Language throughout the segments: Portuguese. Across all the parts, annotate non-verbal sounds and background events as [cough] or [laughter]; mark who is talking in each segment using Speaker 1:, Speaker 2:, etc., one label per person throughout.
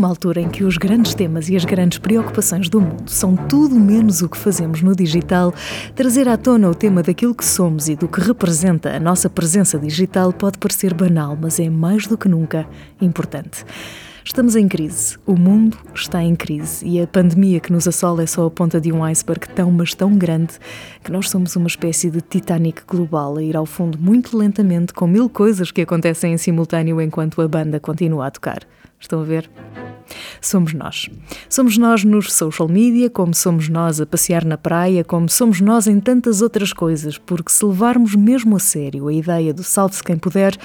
Speaker 1: Numa altura em que os grandes temas e as grandes preocupações do mundo são tudo menos o que fazemos no digital, trazer à tona o tema daquilo que somos e do que representa a nossa presença digital pode parecer banal, mas é mais do que nunca importante. Estamos em crise, o mundo está em crise e a pandemia que nos assola é só a ponta de um iceberg tão, mas tão grande que nós somos uma espécie de Titanic global a ir ao fundo muito lentamente com mil coisas que acontecem em simultâneo enquanto a banda continua a tocar. Estão a ver? Somos nós. Somos nós nos social media, como somos nós a passear na praia, como somos nós em tantas outras coisas, porque se levarmos mesmo a sério a ideia do salve-se quem puder,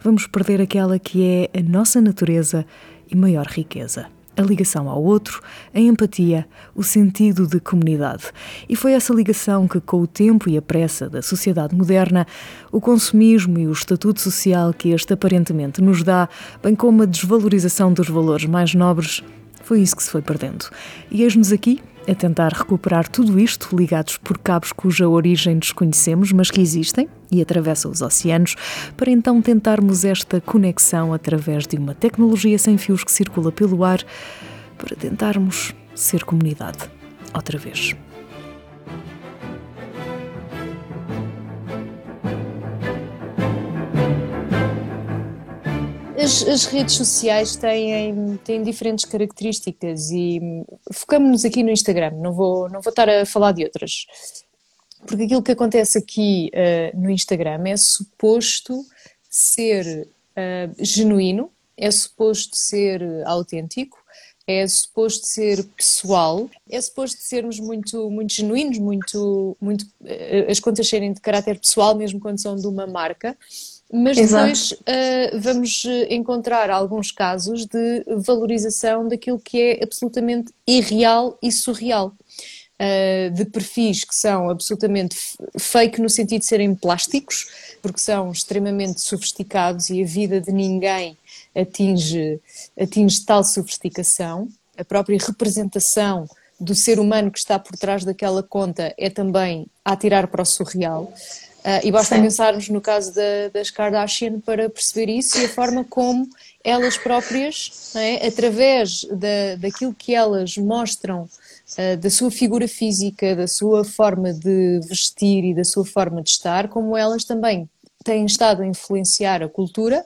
Speaker 1: vamos perder aquela que é a nossa natureza e maior riqueza a ligação ao outro, a empatia, o sentido de comunidade. E foi essa ligação que, com o tempo e a pressa da sociedade moderna, o consumismo e o estatuto social que este aparentemente nos dá, bem como a desvalorização dos valores mais nobres, foi isso que se foi perdendo. E eis-nos aqui, a tentar recuperar tudo isto, ligados por cabos cuja origem desconhecemos, mas que existem e atravessam os oceanos, para então tentarmos esta conexão através de uma tecnologia sem fios que circula pelo ar, para tentarmos ser comunidade. Outra vez.
Speaker 2: As, as, redes sociais têm, têm diferentes características e focamos-nos aqui no Instagram, não vou, não vou estar a falar de outras. Porque aquilo que acontece aqui uh, no Instagram é suposto ser uh, genuíno, é suposto ser autêntico, é suposto ser pessoal, é suposto sermos muito, muito genuínos, muito, muito, uh, as contas serem de caráter pessoal, mesmo quando são de uma marca mas depois uh, vamos encontrar alguns casos de valorização daquilo que é absolutamente irreal e surreal. Uh, de perfis que são absolutamente fake no sentido de serem plásticos, porque são extremamente sofisticados e a vida de ninguém atinge, atinge tal sofisticação. A própria representação do ser humano que está por trás daquela conta é também a tirar para o surreal. Uh, e basta Sim. pensarmos no caso da, das Kardashian para perceber isso e a forma como elas próprias, é, através da, daquilo que elas mostram, uh, da sua figura física, da sua forma de vestir e da sua forma de estar, como elas também têm estado a influenciar a cultura,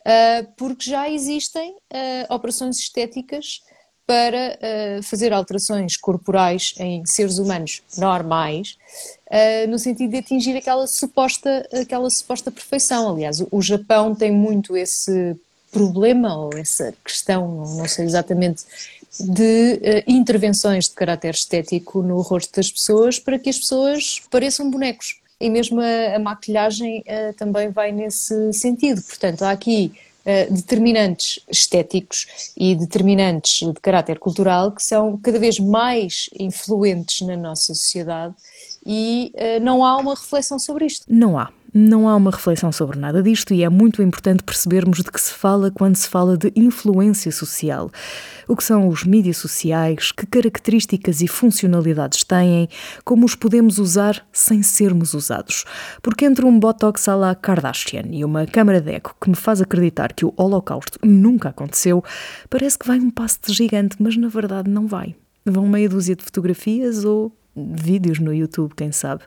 Speaker 2: uh, porque já existem operações estéticas para uh, fazer alterações corporais em seres humanos normais, uh, no sentido de atingir aquela suposta, aquela suposta perfeição. Aliás, o, Japão tem muito esse problema ou essa questão, não sei exatamente, de uh, intervenções de caráter estético no rosto das pessoas para que as pessoas pareçam bonecos. E mesmo a, a maquilhagem também vai nesse sentido. Portanto, há aqui determinantes estéticos e determinantes de caráter cultural que são cada vez mais influentes na nossa sociedade e uh, não há uma reflexão sobre isto.
Speaker 1: Não há. Não há uma reflexão sobre nada disto e é muito importante percebermos de que se fala quando se fala de influência social. O que são os mídias sociais, que características e funcionalidades têm, como os podemos usar sem sermos usados. Porque entre um Botox à la Kardashian e uma câmara de eco que me faz acreditar que o Holocausto nunca aconteceu, parece que vai um passo de gigante, mas na verdade não vai. Vão meia dúzia de fotografias ou vídeos no YouTube, quem sabe.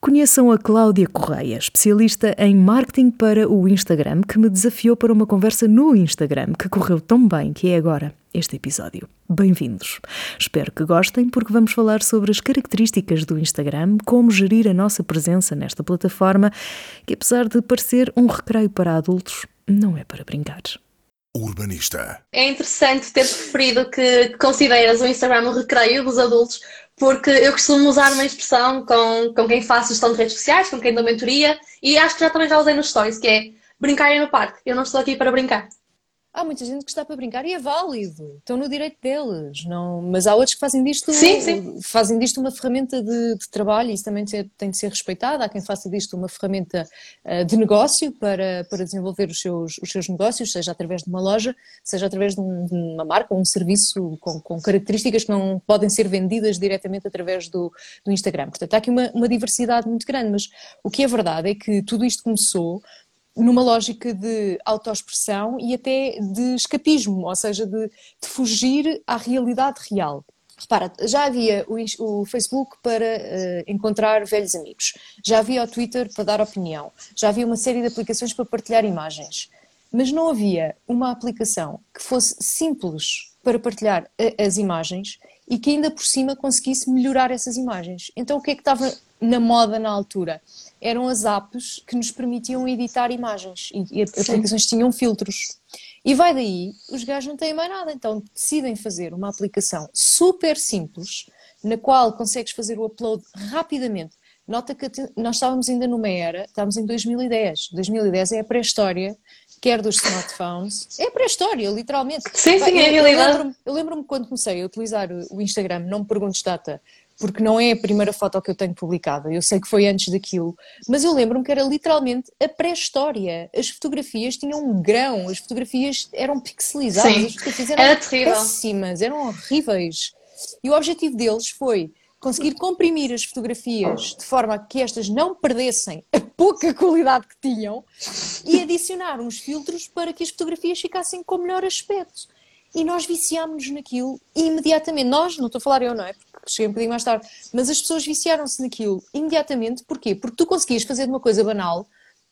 Speaker 1: Conheçam a Cláudia Correia, especialista em marketing para o Instagram, que me desafiou para uma conversa no Instagram que correu tão bem que é agora este episódio. Bem-vindos. Espero que gostem, porque vamos falar sobre as características do Instagram, como gerir a nossa presença nesta plataforma, que apesar de parecer um recreio para adultos, não é para brincar.
Speaker 3: Urbanista. É interessante ter referido que consideras o Instagram um recreio dos adultos, porque eu costumo usar uma expressão com, com quem faço gestão de redes sociais, com quem dou mentoria, e acho que já também já usei nos stories, que é brincar no parque. Eu não estou aqui para brincar
Speaker 2: há muita gente que está para brincar e é válido, estão no direito deles, não, mas há outros que fazem disto,
Speaker 3: sim, sim.
Speaker 2: Fazem disto uma ferramenta de, de trabalho e isso também tem de ser respeitado. Há quem faça disto uma ferramenta uh, de negócio para, para desenvolver os seus, os seus negócios, seja através de uma loja, seja através de, um, de uma marca ou um serviço com, com, características que não podem ser vendidas diretamente através do, do Instagram. Portanto, há aqui uma, uma diversidade muito grande, mas o que é verdade é que tudo isto começou numa lógica de autoexpressão e até de escapismo, ou seja, de, de fugir à realidade real. Repara, já havia o, Facebook para uh, encontrar velhos amigos, já havia o Twitter para dar opinião, já havia uma série de aplicações para partilhar imagens, mas não havia uma aplicação que fosse simples para partilhar uh, as imagens e que ainda por cima conseguisse melhorar essas imagens. Então o que é que estava na moda na altura? Eram as apps que nos permitiam editar imagens e, e aplicações tinham filtros. E vai daí, os gajos não têm mais nada, então decidem fazer uma aplicação super simples, na qual consegues fazer o upload rapidamente. Nota que nós estávamos ainda numa era, estávamos em 2010. 2010 é a pré-história quer dos smartphones. É pré-história, literalmente.
Speaker 3: Sim, sim, é a realidade.
Speaker 2: Eu lembro-me lembro quando comecei a utilizar o Instagram, não me perguntes data, porque não é a primeira foto que eu tenho publicada, eu sei que foi antes daquilo, mas eu lembro-me que era literalmente a pré-história. As fotografias tinham um grão, as fotografias eram pixelizadas,
Speaker 3: Sim,
Speaker 2: as fotografias eram
Speaker 3: era terrível.
Speaker 2: péssimas, eram horríveis. E o objetivo deles foi conseguir comprimir as fotografias de forma a que estas não perdessem a pouca qualidade que tinham e adicionar uns filtros para que as fotografias ficassem com melhor aspecto. E nós viciámos-nos naquilo imediatamente. Nós, não estou a falar eu, não é? Porque cheguei um bocadinho mais tarde, mas as pessoas viciaram-se naquilo imediatamente. Porquê? Porque tu conseguias fazer de uma coisa banal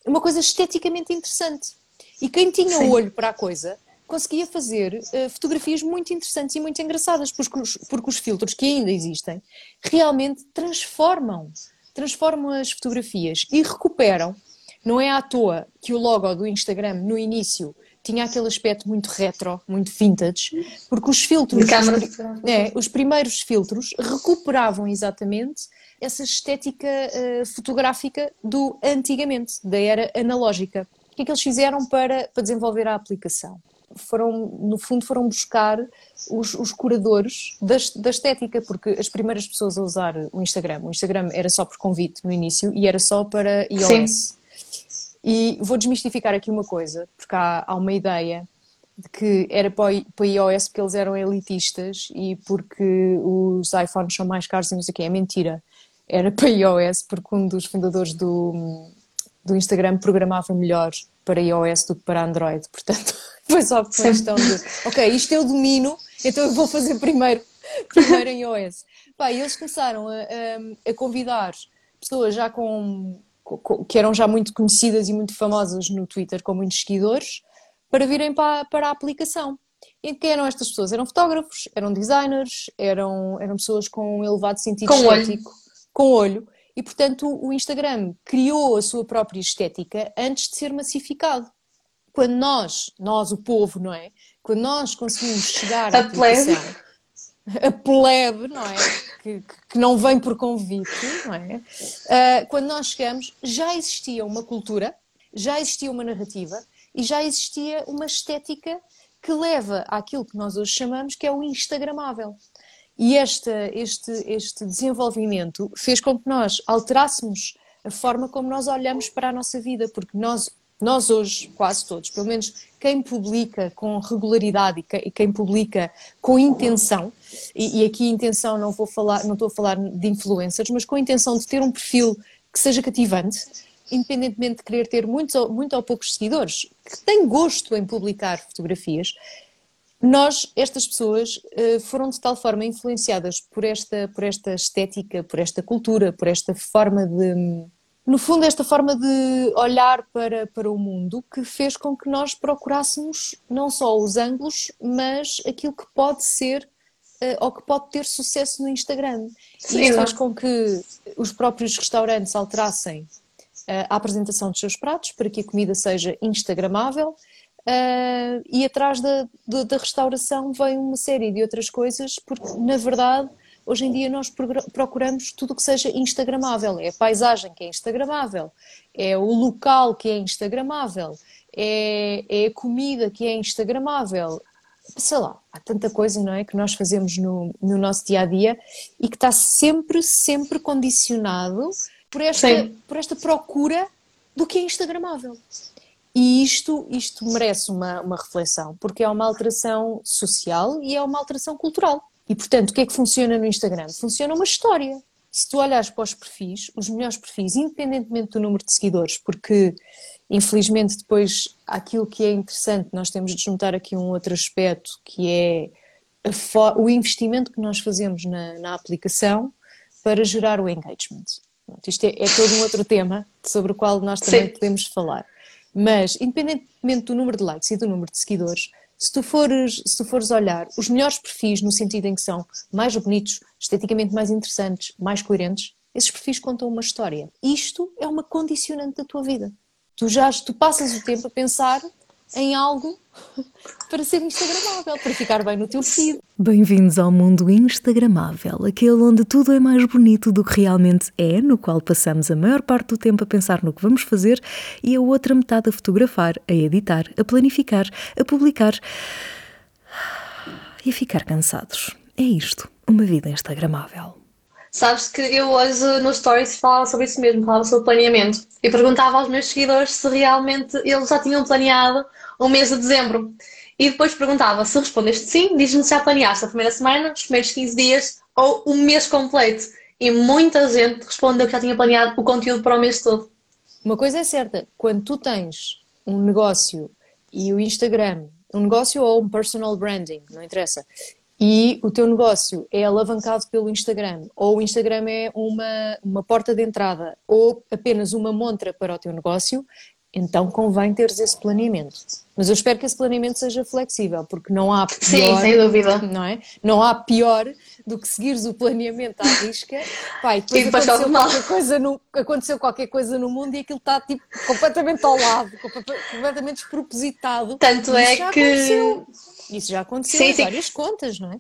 Speaker 2: uma coisa esteticamente interessante. E quem tinha o olho para a coisa conseguia fazer uh, fotografias muito interessantes e muito engraçadas, porque os, porque os filtros que ainda existem realmente transformam, transformam as fotografias e recuperam. Não é à toa que o logo do Instagram no início tinha aquele aspecto muito retro, muito vintage, porque os filtros, os, é, os primeiros filtros recuperavam exatamente essa estética uh, fotográfica do antigamente, da era analógica. O que é que eles fizeram para, para desenvolver a aplicação? foram, no fundo, foram buscar os, os curadores da, da, estética, porque as primeiras pessoas a usar o Instagram, o Instagram era só por convite no início e era só para iOS. Sim. E vou desmistificar aqui uma coisa, porque há, há uma ideia de que era para, iOS porque eles eram elitistas e porque os iPhones são mais caros e não sei o quê. É mentira. Era para iOS porque um dos fundadores do, do Instagram programava melhor para iOS do que para Android. Portanto, [laughs] foi só por questão de, ok, isto eu domino, então eu vou fazer primeiro, [laughs] primeiro em iOS. Pá, e eles começaram a, a, a convidar pessoas já com, que eram já muito conhecidas e muito famosas no Twitter, com muitos seguidores, para virem para, para a aplicação. E quem eram estas pessoas? Eram fotógrafos, eram designers, eram, eram pessoas com um elevado sentido com estético, olho. com olho. E, portanto, o Instagram criou a sua própria estética antes de ser massificado quando nós, nós o povo, não é? Quando nós conseguimos chegar à plebe. A plebe, não é? Que, que, não vem por convite, não é? Uh, quando nós chegamos, já existia uma cultura, já existia uma narrativa e já existia uma estética que leva àquilo que nós hoje chamamos que é o Instagramável. E este, este, este desenvolvimento fez com que nós alterássemos a forma como nós olhamos para a nossa vida, porque nós nós hoje, quase todos, pelo menos quem publica com regularidade e quem publica com intenção, e, e aqui intenção não vou falar, não estou a falar de influencers, mas com a intenção de ter um perfil que seja cativante, independentemente de querer ter muitos ou, muito ou poucos seguidores, que tem gosto em publicar fotografias, nós, estas pessoas, eh, foram de tal forma influenciadas por esta, por esta estética, por esta cultura, por esta forma de, no fundo, esta forma de olhar para, para o mundo que fez com que nós procurássemos não só os ângulos, mas aquilo que pode ser uh, ou que pode ter sucesso no Instagram. Sim, e isso faz com que os próprios restaurantes alterassem uh, a apresentação dos seus pratos para que a comida seja instagramável. Uh, e atrás da, da, da restauração vem uma série de outras coisas, porque na verdade Hoje em dia nós procuramos tudo o que seja instagramável. É a paisagem que é instagramável, é o local que é instagramável, é, é a comida que é instagramável. Sei lá, há tanta coisa, não é, que nós fazemos no, no nosso dia a dia e que está sempre, sempre condicionado por esta, por esta procura do que é instagramável. E isto, isto merece uma, uma reflexão, porque é uma alteração social e é uma alteração cultural. E portanto, o que é que funciona no Instagram? Funciona uma história. Se tu olhares para os perfis, os melhores perfis, independentemente do número de seguidores, porque Infelizmente, depois, aquilo que é interessante, nós temos de juntar aqui um outro aspecto, que é o investimento que nós fazemos na, na aplicação para gerar o engagement. Isto é, é, todo um outro tema sobre o qual nós também Sim. podemos falar. Mas, independentemente do número de likes e do número de seguidores, se tu, fores, se tu fores olhar os melhores perfis, no sentido em que são mais bonitos, esteticamente mais interessantes, mais coerentes, esses perfis contam uma história. Isto é uma condicionante da tua vida. Tu já tu passas o tempo a pensar em algo [laughs] para ser instagramável, para ficar bem no teu feed.
Speaker 1: Bem-vindos ao mundo instagramável, aquele onde tudo é mais bonito do que realmente é, no qual passamos a maior parte do tempo a pensar no que vamos fazer e a outra metade a fotografar, a editar, a planificar, a publicar e a ficar cansados. É isto, uma vida instagramável.
Speaker 3: Sabes que eu hoje no Stories falava sobre isso mesmo, falava sobre planeamento. E perguntava aos meus seguidores se realmente eles já tinham planeado o mês de dezembro. E depois perguntava se respondeste sim, diz-me se já planeaste a primeira semana, os primeiros 15 dias ou o mês completo. E muita gente respondeu que já tinha planeado o conteúdo para o mês todo.
Speaker 2: Uma coisa é certa, quando tu tens um negócio e o Instagram, um negócio ou um personal branding, não interessa, e o teu negócio é alavancado pelo Instagram, ou o Instagram é uma, uma porta de entrada, ou apenas uma montra para o teu negócio, então convém teres esse planeamento. Mas eu espero que esse planeamento seja flexível, porque não há pior,
Speaker 3: Sim, sem dúvida.
Speaker 2: Não, é? não há pior do que seguires o planeamento à risca, pai, depois,
Speaker 3: e depois
Speaker 2: aconteceu, qualquer coisa no, aconteceu qualquer coisa no mundo e aquilo está tipo, completamente ao lado, completamente despropositado.
Speaker 3: Tanto é que.
Speaker 2: Aconteceu. Isso já aconteceu sim, em sim. várias contas, não é?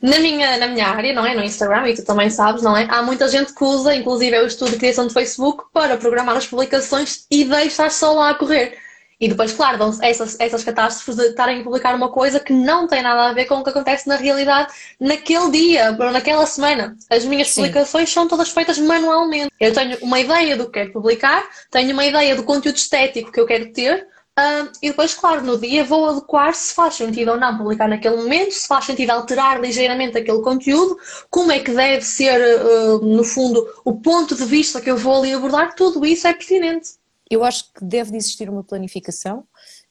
Speaker 3: Na minha, na minha área, não é? No Instagram, e tu também sabes, não é? Há muita gente que usa, inclusive é o estudo de criação de Facebook, para programar as publicações e deixar só lá a correr. E depois, claro, dão essas, essas catástrofes de estarem a publicar uma coisa que não tem nada a ver com o que acontece na realidade naquele dia ou naquela semana. As minhas Sim. publicações são todas feitas manualmente. Eu tenho uma ideia do que quero publicar, tenho uma ideia do conteúdo estético que eu quero ter, Uh, e depois, claro, no dia vou adequar se faz sentido ou não publicar naquele momento, se faz sentido alterar ligeiramente aquele conteúdo, como é que deve ser, uh, no fundo, o ponto de vista que eu vou ali abordar, tudo isso é pertinente.
Speaker 2: Eu acho que deve de existir uma planificação,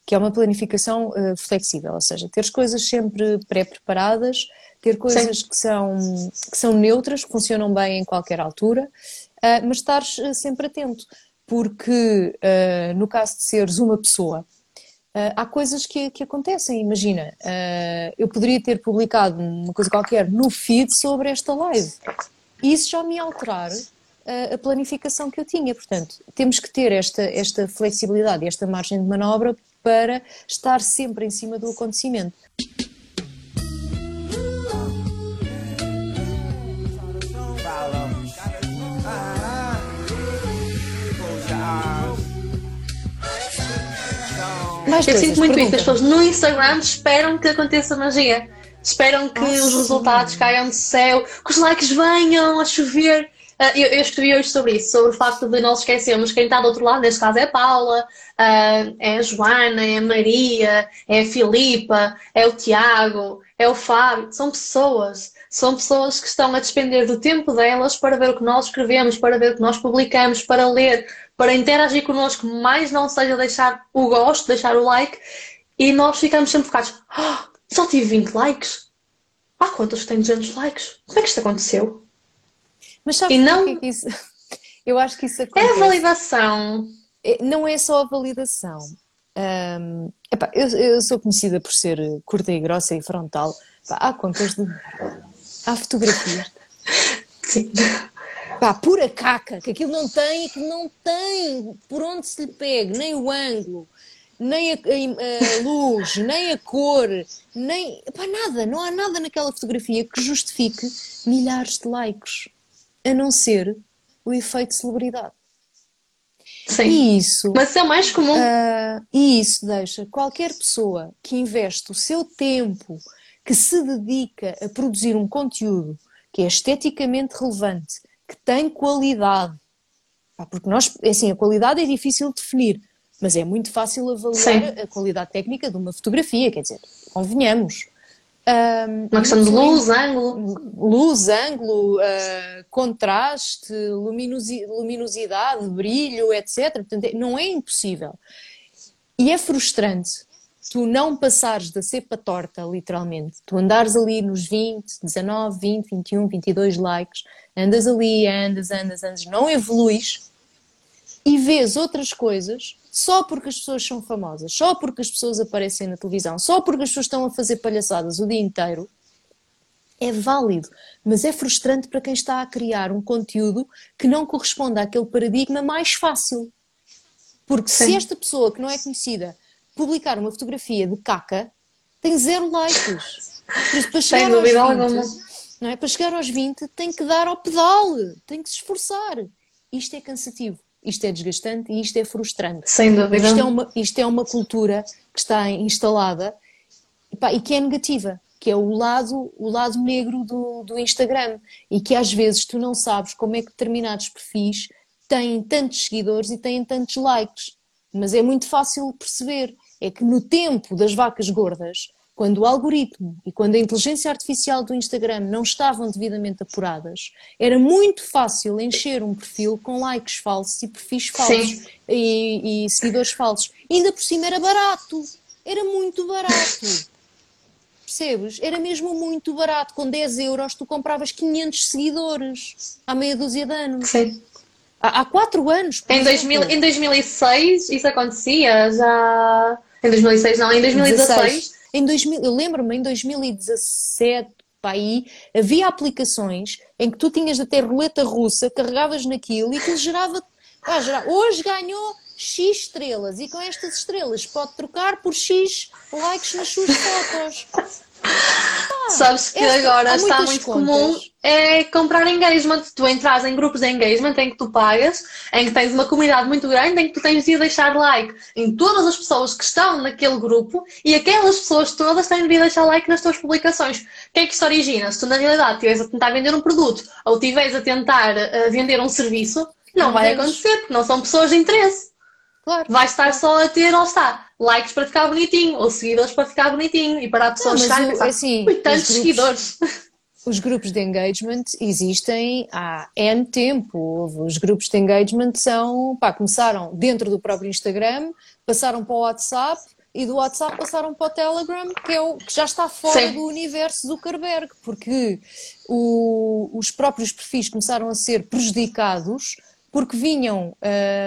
Speaker 2: que é uma planificação uh, flexível, ou seja, ter as coisas sempre pré-preparadas, ter coisas que são, que são neutras, que funcionam bem em qualquer altura, mas estar sempre atento porque uh, no caso de seres uma pessoa, uh, há coisas que, que acontecem. Imagina, uh, eu poderia ter publicado uma coisa qualquer no feed sobre esta live e isso já me alterar a planificação que eu tinha. Portanto, temos que ter esta, esta flexibilidade, esta margem de manobra para estar sempre em cima do acontecimento.
Speaker 3: Mais eu sinto muito isso. As pessoas no Instagram esperam que aconteça magia. Esperam que ah, os resultados caiam do céu, que os likes venham a chover. Uh, eu, eu, escrevi hoje sobre isso, sobre o facto de nós esquecermos quem está do outro lado, neste caso é a Paula, uh, é a Joana, é a Maria, é a Filipa, é o Tiago, é o Fábio. São pessoas são pessoas que estão a despender do tempo delas para ver o que nós escrevemos, para ver o que nós publicamos, para ler, para interagir connosco, mais não seja deixar o gosto, deixar o like, e nós ficamos sempre focados. Oh, só tive 20 likes? Há quantos têm 200 likes? Como é que isto aconteceu?
Speaker 2: Mas sabes e não... que, é isso... [laughs] Eu acho que isso acontece.
Speaker 3: É a validação.
Speaker 2: É, não é só a validação. Um, epá, eu, eu, sou conhecida por ser curta e grossa e frontal. Epá, há contas de Há fotografias.
Speaker 3: Sim.
Speaker 2: Pá, pura caca, que aquilo não tem e que não tem por onde se lhe pegue, nem o ângulo, nem a, a, a [laughs] luz, nem a cor, nem. Pá, nada, não há nada naquela fotografia que justifique milhares de likes, a não ser o efeito celebridade.
Speaker 3: Sim.
Speaker 2: E isso,
Speaker 3: Mas é o mais comum.
Speaker 2: Uh, e isso deixa qualquer pessoa que investe o seu tempo que se dedica a produzir um conteúdo que é esteticamente relevante, que tem qualidade, porque nós, é assim, a qualidade é difícil de definir, mas é muito fácil avaliar Sim. a qualidade técnica de uma fotografia, quer dizer, convenhamos.
Speaker 3: Um, Uma questão de luz, ângulo.
Speaker 2: Luz, ângulo, uh, contraste, luminosi luminosidade, brilho, etc. Portanto, é, não é impossível. E é frustrante tu não passares da cepa torta, literalmente. Tu andares ali nos 20, 19, 20, 21, 22 likes, andas ali, andas, andas, andas, não evoluís e vês outras coisas só porque as pessoas são famosas, só porque as pessoas aparecem na televisão, só porque as pessoas estão a fazer palhaçadas o dia inteiro, é válido, mas é frustrante para quem está a criar um conteúdo que não corresponde àquele paradigma mais fácil. Porque Sim. se esta pessoa que não é conhecida publicar uma fotografia de caca, tem zero likes. Isso, para chegar aos 20, não é? Para chegar aos 20 tem que dar ao pedal, tem que se esforçar. Isto é cansativo. Isto é desgastante e isto é frustrante.
Speaker 3: Sem dúvida.
Speaker 2: Isto é uma, isto é uma cultura que está instalada pá, e que é negativa, que é o lado, o lado negro do, do Instagram e que às vezes tu não sabes como é que determinados perfis têm tantos seguidores e têm tantos likes. Mas é muito fácil perceber. É que no tempo das vacas gordas, quando o algoritmo e quando a inteligência artificial do Instagram não estavam devidamente apuradas, era muito fácil encher um perfil com likes falsos e perfis falsos e, e, seguidores falsos. E ainda por cima era barato, era muito barato. Percebes? Era mesmo muito barato. Com 10 euros tu compravas 500 seguidores há meia dúzia de anos.
Speaker 3: Sim.
Speaker 2: Há, há quatro anos.
Speaker 3: Em, 2000, em 2006 isso acontecia já. Em 2006 não, em 2016. 16
Speaker 2: em 2000, eu lembro-me, em 2017, para aí, havia aplicações em que tu tinhas ter roleta russa, carregavas naquilo e que gerava. Ah, gerava hoje ganhou X estrelas e com estas estrelas pode trocar por X likes nas suas fotos.
Speaker 3: Sabes que esta, agora está muito contas. comum é comprar engagement. Tu entras em grupos de engagement em que tu pagas, em que tens uma comunidade muito grande, em que tu tens de deixar like em todas as pessoas que estão naquele grupo e aquelas pessoas todas têm de deixar like nas tuas publicações. O que é que isto origina? Se tu na realidade estiveres a tentar vender um produto ou estiveres a tentar uh, vender um serviço, não, não vai acontecer, porque não são pessoas de interesse. Claro. Vai estar só a ter, ou está, likes para ficar bonitinho, ou seguidores para ficar bonitinho, e para a pessoa chegar e pensar, assim, tantos grupos, seguidores. [laughs]
Speaker 2: Os grupos de engagement existem há N tempo. Os grupos de engagement são, pá, começaram dentro do próprio Instagram, passaram para o WhatsApp, e do WhatsApp passaram para o Telegram, que, é o, que já está fora Sim. do universo Zuckerberg, porque o, os próprios perfis começaram a ser prejudicados porque vinham,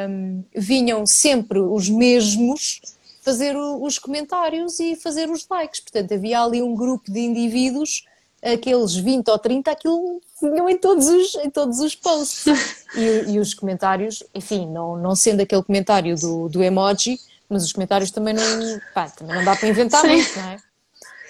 Speaker 2: um, vinham sempre os mesmos fazer os comentários e fazer os likes. Portanto, havia ali um grupo de indivíduos, aqueles 20 ou 30, aquilo vinham em todos os, em todos os posts. [laughs] E, e os comentários, enfim, não, não sendo aquele comentário do, do emoji, mas os comentários também não, pá, também não dá para inventar Sim. muito, não é?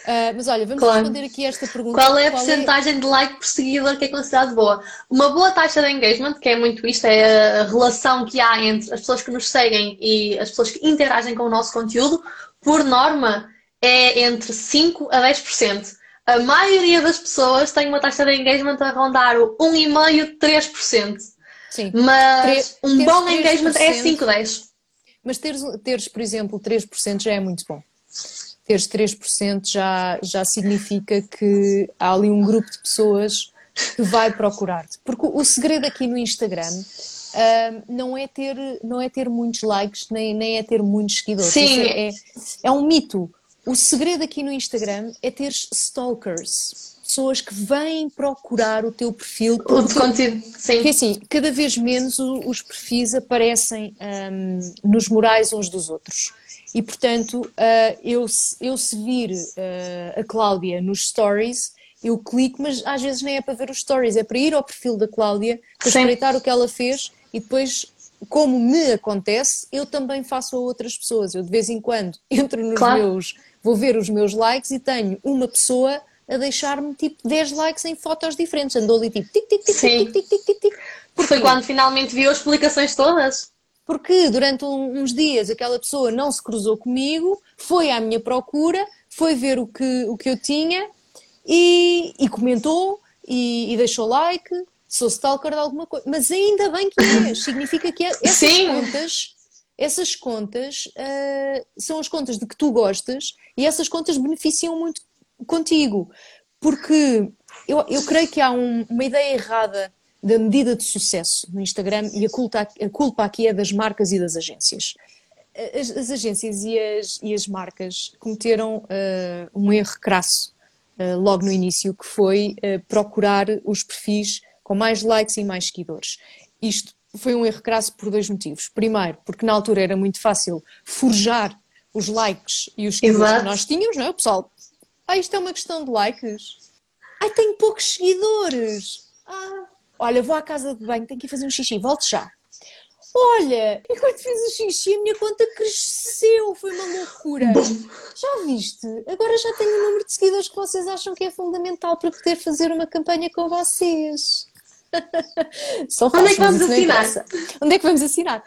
Speaker 2: Uh, mas olha, vamos claro. responder aqui esta pergunta.
Speaker 3: Qual é a porcentagem é... de like por seguidor que é considerado boa? Uma boa taxa de engagement, que é muito isto, é a relação que há entre as pessoas que nos seguem e as pessoas que interagem com o nosso conteúdo, por norma, é entre 5% a 10%. A maioria das pessoas tem uma taxa de engagement a rondar o 1,5%, 3%. Sim. Mas um bom engagement é 5, 10%.
Speaker 2: Mas teres, teres, por exemplo, 3% já é muito bom teres 3% já, já significa que há ali um grupo de pessoas que vai procurar-te. Porque o segredo aqui no Instagram uh, não, é ter, não é ter muitos likes, nem, nem é ter muitos seguidores.
Speaker 3: Sim.
Speaker 2: É, é, um mito. O segredo aqui no Instagram é ter stalkers. Pessoas que vêm procurar o teu perfil.
Speaker 3: O de conteúdo, sim.
Speaker 2: Porque assim, cada vez menos os perfis aparecem um, nos morais uns dos outros. E, portanto, uh, eu, eu se vir uh, a Cláudia nos stories, eu clico, mas às vezes nem é para ver os stories, é para ir ao perfil da Cláudia, para espreitar o que ela fez e depois, como me acontece, eu também faço a outras pessoas. Eu de vez em quando [laughs] entro nos claro. meus, vou ver os meus likes e tenho uma pessoa a deixar-me tipo 10 likes em fotos diferentes. Andou ali tipo tic, tic, tic, tic, tic, tic, tic, tic. Porque...
Speaker 3: Foi quando finalmente viu as publicações todas
Speaker 2: porque durante uns dias aquela pessoa não se cruzou comigo, foi à minha procura, foi ver o que, o que eu tinha e, e comentou e, e, deixou like, sou stalker de alguma coisa. Mas ainda bem que é, [laughs] significa que é, essas Sim. contas, essas contas uh, são as contas de que tu gostas e essas contas beneficiam muito contigo, porque eu, eu creio que há um, uma ideia errada da medida de sucesso no Instagram e a culpa, a culpa aqui é das marcas e das agências. As, as agências e as, e as, marcas cometeram uh, um erro crasso uh, logo no início, que foi uh, procurar os perfis com mais likes e mais seguidores. Isto foi um erro crasso por dois motivos. Primeiro, porque na altura era muito fácil forjar os likes e os seguidores Exato. que nós tínhamos, não é? O pessoal, ah, isto é uma questão de likes. Ai, tenho poucos seguidores. Ah, olha, vou à casa de banho, tenho que ir fazer um xixi, volto já. Olha, enquanto fiz o xixi, a minha conta cresceu, foi uma loucura. Já viste? Agora já tenho o número de seguidores que vocês acham que é fundamental para poder fazer uma campanha com vocês. [laughs]
Speaker 3: Só Onde é que vamos assinar?
Speaker 2: Onde é que vamos assinar?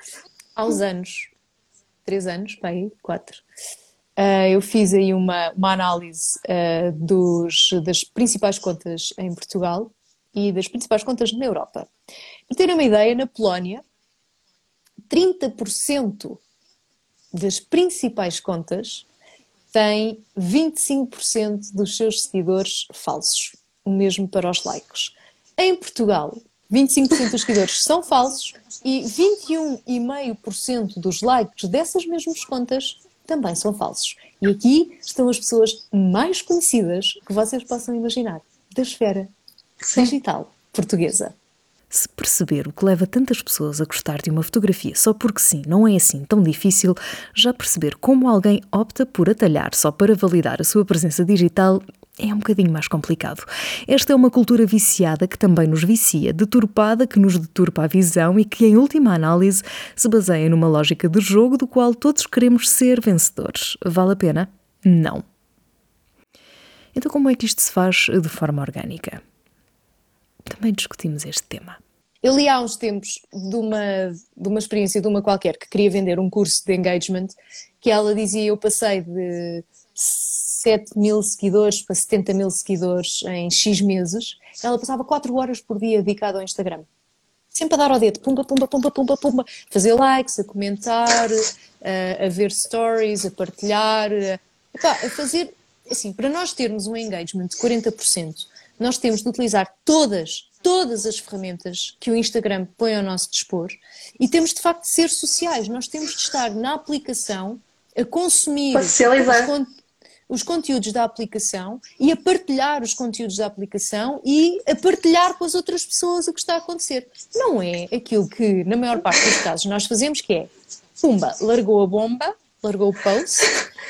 Speaker 2: Há uns anos, três anos, bem, quatro, uh, eu fiz aí uma, uma análise uh, dos, das principais contas em Portugal e das principais contas na Europa. Para ter uma ideia, na Polónia, 30% das principais contas têm 25% dos seus seguidores falsos, mesmo para os likes. Em Portugal, 25% dos seguidores são falsos e 21,5% dos likes dessas mesmas contas também são falsos. E aqui estão as pessoas mais conhecidas que vocês possam imaginar da esfera. Digital portuguesa.
Speaker 1: Se perceber o que leva tantas pessoas a gostar de uma fotografia só porque sim não é assim tão difícil, já perceber como alguém opta por atalhar só para validar a sua presença digital é um bocadinho mais complicado. Esta é uma cultura viciada que também nos vicia, deturpada que nos deturpa a visão e que, em última análise, se baseia numa lógica de jogo do qual todos queremos ser vencedores. Vale a pena? Não. Então, como é que isto se faz de forma orgânica? Também discutimos este tema.
Speaker 2: Eu li há uns tempos de uma, de uma experiência de uma qualquer que queria vender um curso de engagement, que ela dizia: Eu passei de 7 mil seguidores para 70 mil seguidores em X meses, ela passava 4 horas por dia dedicada ao Instagram. Sempre a dar ao dedo, pumba, pumba, pumba, pumba, pumba, fazer likes, a comentar, a, a ver stories, a partilhar, a, a fazer, assim, para nós termos um engagement de 40%, nós temos de utilizar todas, todas as ferramentas que o Instagram põe ao nosso dispor e temos de facto de ser sociais, nós temos de estar na aplicação a consumir os, os conteúdos da aplicação e a partilhar os conteúdos da aplicação e a partilhar com as outras pessoas o que está a acontecer. Não é aquilo que, na maior parte dos casos, nós fazemos, que é pumba, largou a bomba, largou o post,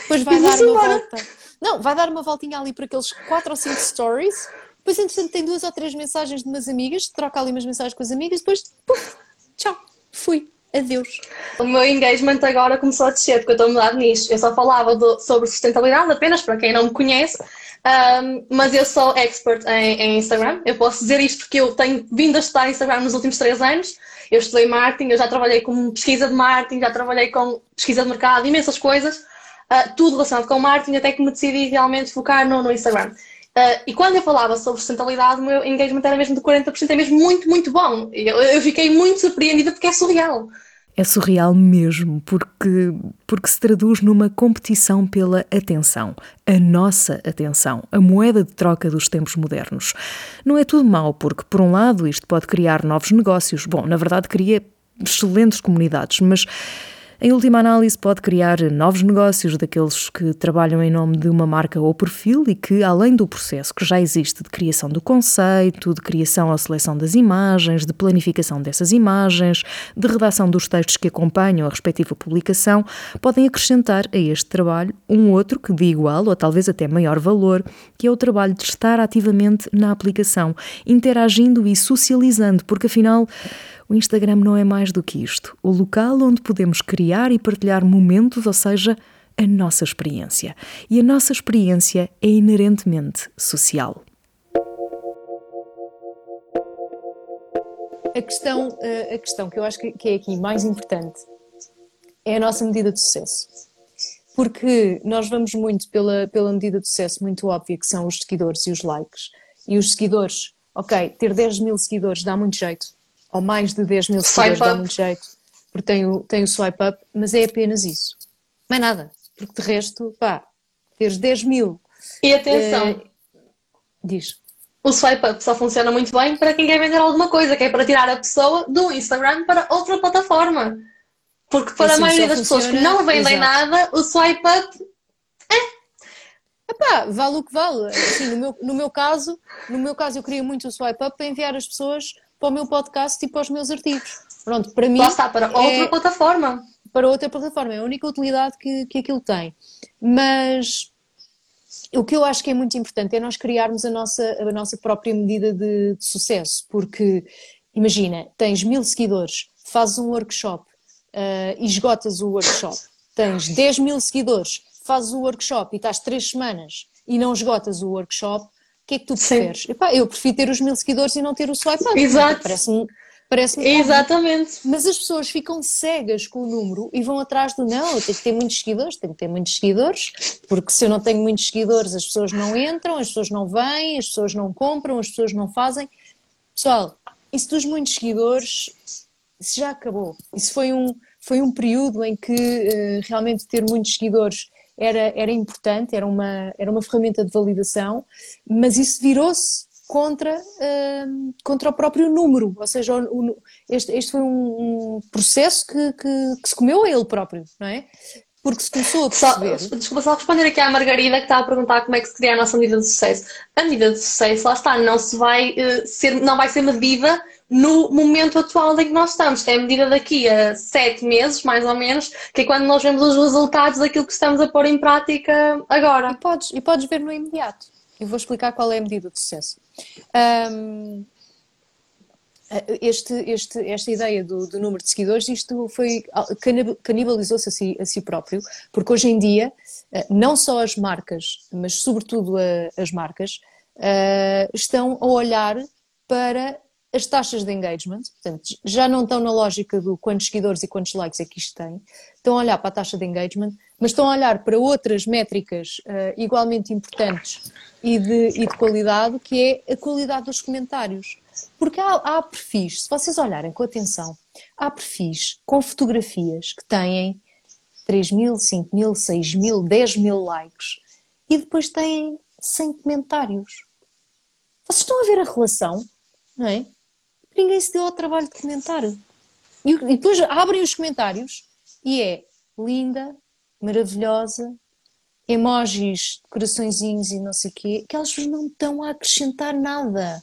Speaker 2: depois vai dar uma volta. Não, vai dar uma voltinha ali para aqueles 4 ou 5 stories, depois, entretanto, tem duas ou três mensagens de umas amigas, troca ali umas mensagens com as amigas, depois, puf, tchau, fui. Adeus.
Speaker 3: O meu engagement agora começou a descer, porque eu estou a mudar nisto. Eu só falava do, sobre sustentabilidade apenas, para quem não me conhece, um, mas eu sou expert em, em, Instagram. Eu posso dizer isto porque eu tenho vindo a estudar Instagram nos últimos três anos. Eu estudei marketing, eu já trabalhei com pesquisa de marketing, já trabalhei com pesquisa de mercado, imensas coisas, uh, tudo relacionado com marketing, até que me decidi realmente focar no, no Instagram. Uh, e quando eu falava sobre sustentabilidade, o meu engagement era mesmo de 40%, é mesmo muito, muito bom. Eu, eu fiquei muito surpreendida porque é surreal.
Speaker 1: É surreal mesmo, porque, porque se traduz numa competição pela atenção, a nossa atenção, a moeda de troca dos tempos modernos. Não é tudo mau, porque, por um lado, isto pode criar novos negócios. Bom, na verdade, cria excelentes comunidades, mas em última análise, pode criar novos negócios daqueles que trabalham em nome de uma marca ou perfil e que, além do processo que já existe de criação do conceito, de criação ou seleção das imagens, de planificação dessas imagens, de redação dos textos que acompanham a respectiva publicação, podem acrescentar a este trabalho um outro que de igual ou talvez até maior valor, que é o trabalho de estar ativamente na aplicação, interagindo e socializando, porque afinal Instagram não é mais do que isto o local onde podemos criar e partilhar momentos, ou seja, a nossa experiência. E a nossa experiência é inerentemente social.
Speaker 2: A questão, eh, a questão que eu acho que é aqui mais importante é a nossa medida de sucesso. Porque nós vamos muito pela, pela medida de sucesso muito óbvia, que são os seguidores e os likes. E os seguidores, ok, ter 10 mil seguidores dá muito jeito, ou mais de 10 mil seguidores dá muito jeito, porque tem o, tem o swipe up, mas é apenas isso. Não é nada, porque de resto, pá, teres 10 mil
Speaker 3: E atenção. Uh,
Speaker 2: diz.
Speaker 3: O swipe up só funciona muito bem para quem quer vender alguma coisa, que é para tirar a pessoa do Instagram para outra plataforma. Porque para assim, a maioria das funciona, pessoas que não vendem exato. nada, o swipe up
Speaker 2: Epá, vale o que vale. Assim, no, meu, no meu caso, no meu caso eu queria muito o swipe up para enviar as pessoas para o meu podcast e para os meus artigos. Pronto, para mim.
Speaker 3: Lá está, para outra é, plataforma.
Speaker 2: Para outra plataforma, é a única utilidade que, que aquilo tem. Mas o que eu acho que é muito importante é nós criarmos a nossa, a nossa própria medida de, de sucesso, porque imagina, tens mil seguidores, fazes um workshop uh, e esgotas o workshop, tens 10 mil seguidores, fazes o workshop e estás três semanas e não esgotas o workshop, o que é que tu preferes? Epá, eu prefiro ter os mil seguidores e não ter o swipe up.
Speaker 3: Exato.
Speaker 2: Parece-me parece
Speaker 3: Exatamente.
Speaker 2: Mas as pessoas ficam cegas com o número e vão atrás do não, eu tenho que ter muitos seguidores, tenho que ter muitos seguidores, porque se eu não tenho muitos seguidores, as pessoas não entram, as pessoas não vêm, as pessoas não compram, as pessoas não fazem. Pessoal, isso dos muitos seguidores, isso já acabou. Isso foi um, foi um período em que uh, realmente ter muitos seguidores era, era importante, era uma, era uma ferramenta de validação, mas isso virou-se contra, uh, contra o próprio número, ou seja, o, o, este, este foi um, um processo que, que, que, se comeu a ele próprio, não é? Porque se começou a perceber...
Speaker 3: Só, desculpa, só responder aqui à Margarida que está a perguntar como é que se cria a nossa medida de sucesso. A medida de sucesso, lá está, não, se vai, uh, ser, não vai ser medida no momento atual em que nós estamos. É medida daqui a sete meses, mais ou menos, que é quando nós vemos os resultados daquilo que estamos a pôr em prática agora.
Speaker 2: E podes, e podes ver no imediato. Eu vou explicar qual é a medida de sucesso. Um, este, este, esta ideia do, do, número de seguidores, isto foi canibalizou-se a, si, a si próprio, porque hoje em dia, eh, não só as marcas, mas sobretudo a, as marcas, uh, estão a olhar para as taxas de engagement, portanto, já não estão na lógica do quantos seguidores e quantos likes é que isto tem, estão a olhar para a taxa de engagement, mas estão a olhar para outras métricas uh, igualmente importantes e de, e de, qualidade, que é a qualidade dos comentários. Porque há, há perfis, se vocês olharem com atenção, há perfis com fotografias que têm 3 mil, 5 mil, 6 mil, 10 mil likes e depois têm 100 comentários. Vocês estão a ver a relação, não é? Ninguém se deu ao trabalho de comentar. E, e depois abrem os comentários e é linda, maravilhosa, emojis, coraçõezinhos e não sei o quê, que elas não estão a acrescentar nada.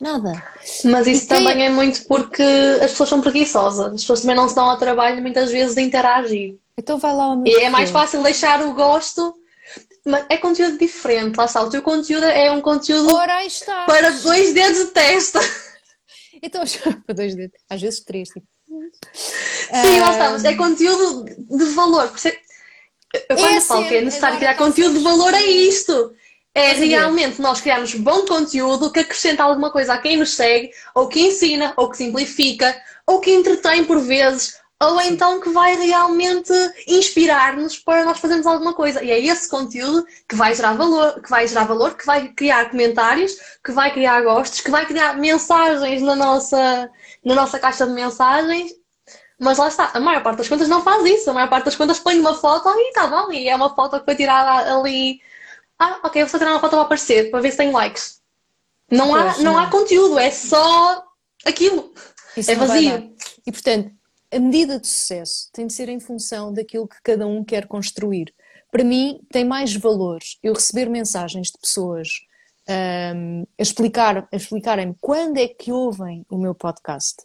Speaker 2: Nada.
Speaker 3: Mas isso tem... também é muito porque as pessoas são preguiçosas. As pessoas também não se dão ao trabalho muitas vezes de interagir.
Speaker 2: Então vai lá
Speaker 3: E é mais fácil deixar o gosto. Mas é conteúdo diferente, lá está. O teu conteúdo é um conteúdo para dois dedos de testa.
Speaker 2: Então, [laughs] para dois dedos, às vezes três. Tipo.
Speaker 3: Sim, lá está, mas é conteúdo de valor. Eu quando é falo que é necessário criar conteúdo de valor, é isto. É realmente nós criarmos bom conteúdo que acrescenta alguma coisa a quem nos segue, ou que ensina, ou que simplifica, ou que entretém por vezes, ou então que vai realmente inspirar-nos para nós fazermos alguma coisa. E é esse conteúdo que vai gerar valor, que vai gerar valor, que vai criar comentários, que vai criar gostos, que vai criar mensagens na nossa, na nossa caixa de mensagens. Mas lá está, a maior parte das contas não faz isso. A maior parte das contas põe uma foto e está bom, e é uma foto que foi tirada ali. Ah, ok, vou só tirar uma foto para aparecer, para ver se tem likes. Não há, não há conteúdo, é só aquilo. Isso é vazio.
Speaker 2: E portanto, a medida de sucesso tem de ser em função daquilo que cada um quer construir. Para mim, tem mais valor eu receber mensagens de pessoas um, a, explicar, a explicarem-me quando é que ouvem o meu podcast,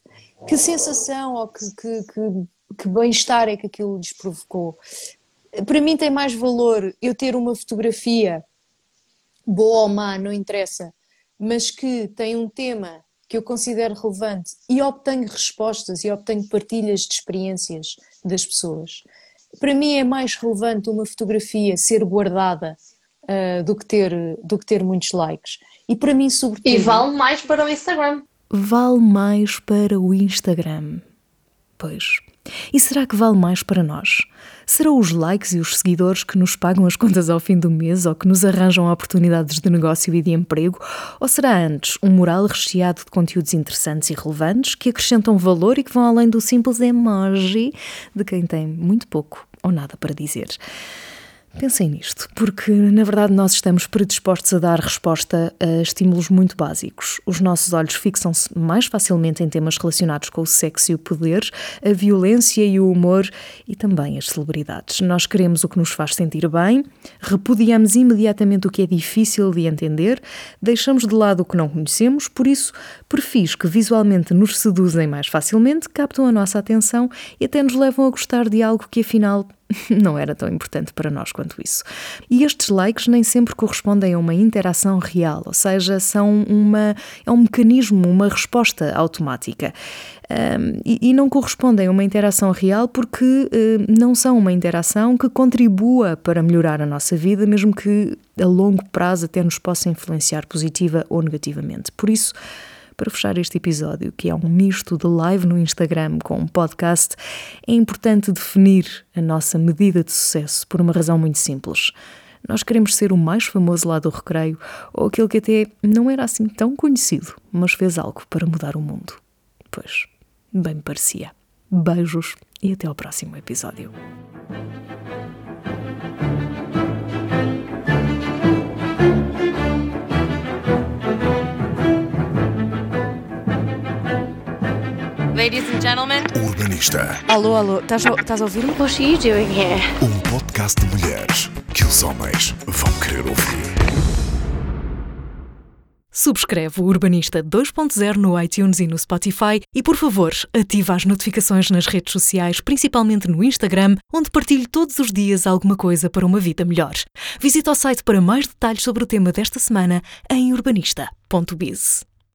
Speaker 2: que sensação ou que, que, que, que bem-estar é que aquilo lhes provocou. Para mim, tem mais valor eu ter uma fotografia boa ou má, não interessa, mas que tem um tema que eu considero relevante e obtenho respostas e obtenho partilhas de experiências das pessoas. Para mim é mais relevante uma fotografia ser guardada uh, do, que ter, do que ter muitos likes. E para mim, sobretudo.
Speaker 3: E vale mais para o Instagram.
Speaker 1: Vale mais para o Instagram. Pois. E será que vale mais para nós? Serão os likes e os seguidores que nos pagam as contas ao fim do mês ou que nos arranjam oportunidades de negócio e de emprego? Ou será antes um mural recheado de conteúdos interessantes e relevantes que acrescentam valor e que vão além do simples emoji de quem tem muito pouco ou nada para dizer? Pensem nisto, porque na verdade nós estamos predispostos a dar resposta a estímulos muito básicos. Os nossos olhos fixam-se mais facilmente em temas relacionados com o sexo e o poder, a violência e o humor e também as celebridades. Nós queremos o que nos faz sentir bem, repudiamos imediatamente o que é difícil de entender, deixamos de lado o que não conhecemos, por isso, perfis que visualmente nos seduzem mais facilmente captam a nossa atenção e até nos levam a gostar de algo que afinal [laughs] não era tão importante para nós quanto isso. E estes likes nem sempre correspondem a uma interação real, ou seja, são uma, é um mecanismo, uma resposta automática. Um, e, e, não correspondem a uma interação real porque uh, não são uma interação que contribua para melhorar a nossa vida, mesmo que a longo prazo até nos possa influenciar positiva ou negativamente. Por isso, para fechar este episódio, que é um misto de live no Instagram com um podcast, é importante definir a nossa medida de sucesso por uma razão muito simples. Nós queremos ser o mais famoso lá do recreio ou aquele que até não era assim tão conhecido, mas fez algo para mudar o mundo. Pois, bem me parecia. Beijos e até ao próximo episódio.
Speaker 4: Ladies and gentlemen.
Speaker 5: Urbanista.
Speaker 4: Alô, alô, estás a ouvir-me?
Speaker 6: What are you doing here?
Speaker 5: Um podcast de mulheres que os homens vão querer ouvir.
Speaker 1: Subscreve o Urbanista 2.0 no iTunes e no Spotify e, por favor, ativa as notificações nas redes sociais, principalmente no Instagram, onde partilho todos os dias alguma coisa para uma vida melhor. Visita o site para mais detalhes sobre o tema desta semana em urbanista.biz.